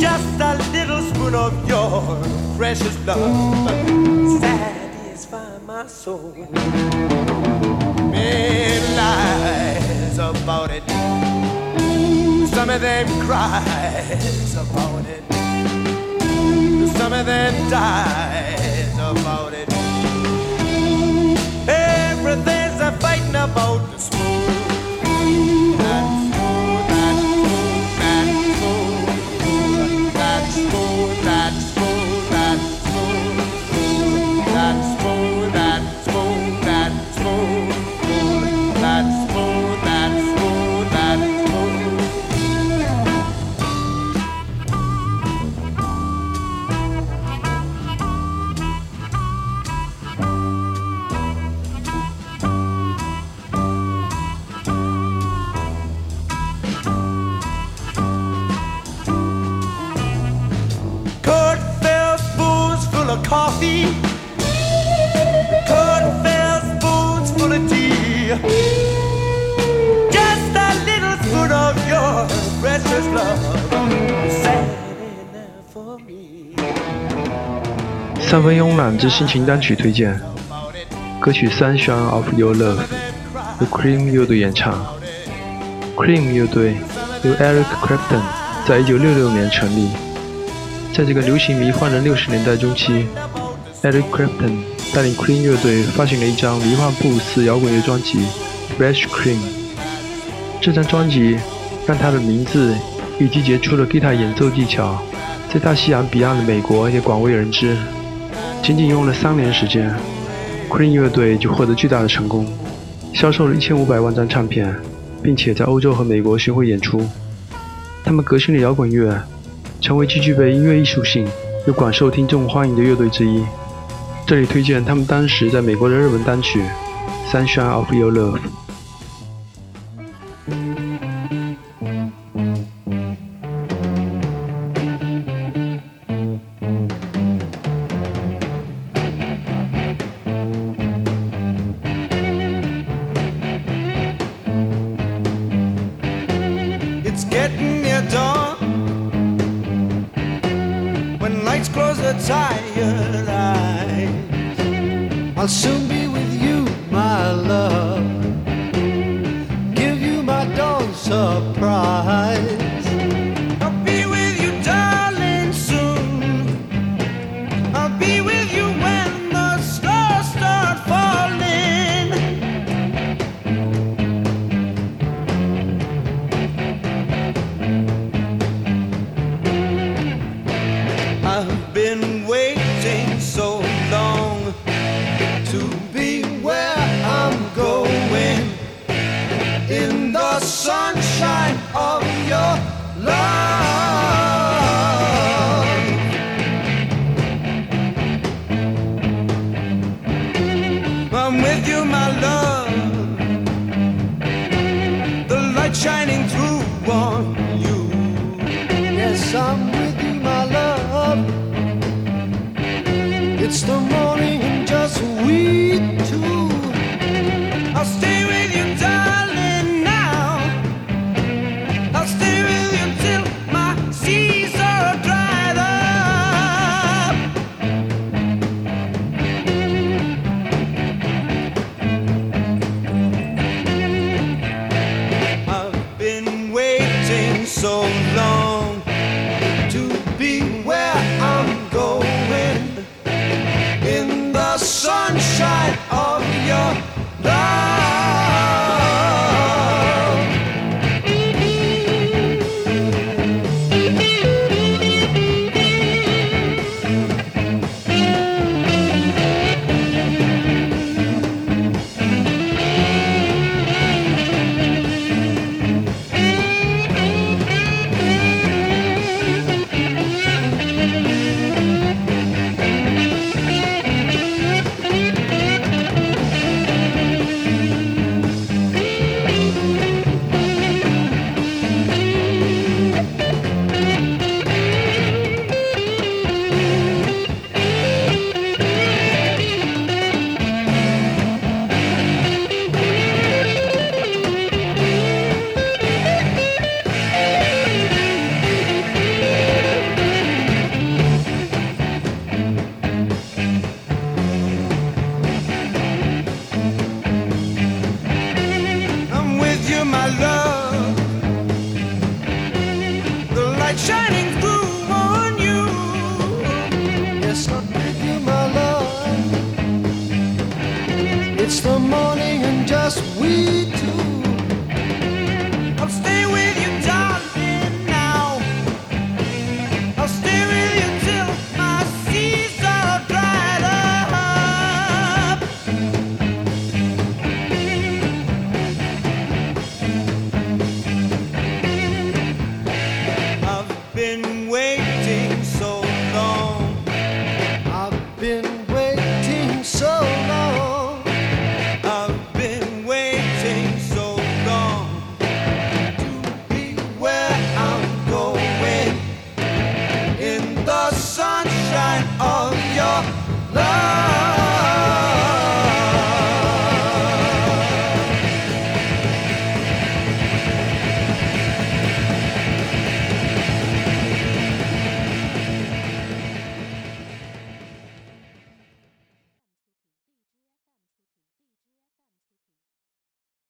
Just a little spoon of your precious blood satisfy my soul. Many lies about it. Some of them cries about it. Some of them dies about it. Everything's a fighting about 三分慵懒之心情单曲推荐，歌曲《Sunshine of Your Love》，The Cream 乐队演唱。Cream 乐队由 Eric Clapton 在一九六六年成立，在这个流行迷幻的六十年代中期。，Eric Clapton 带领 Cream 乐队发行了一张迷幻布鲁斯摇滚乐专辑《Fresh Cream》。这张专辑让他的名字以及杰出的吉他演奏技巧，在大西洋彼岸的美国也广为人知。仅仅用了三年时间，Queen 乐队就获得巨大的成功，销售了一千五百万张唱片，并且在欧洲和美国巡回演出。他们革新了摇滚乐，成为既具备音乐艺术性又广受听众欢迎的乐队之一。这里推荐他们当时在美国的热门单曲《Sunshine of Your Love》。It's I'll soon be light shining through on you. Yes, I'm with you, my love. It's the It's the morning and just we two. I'll stay with you.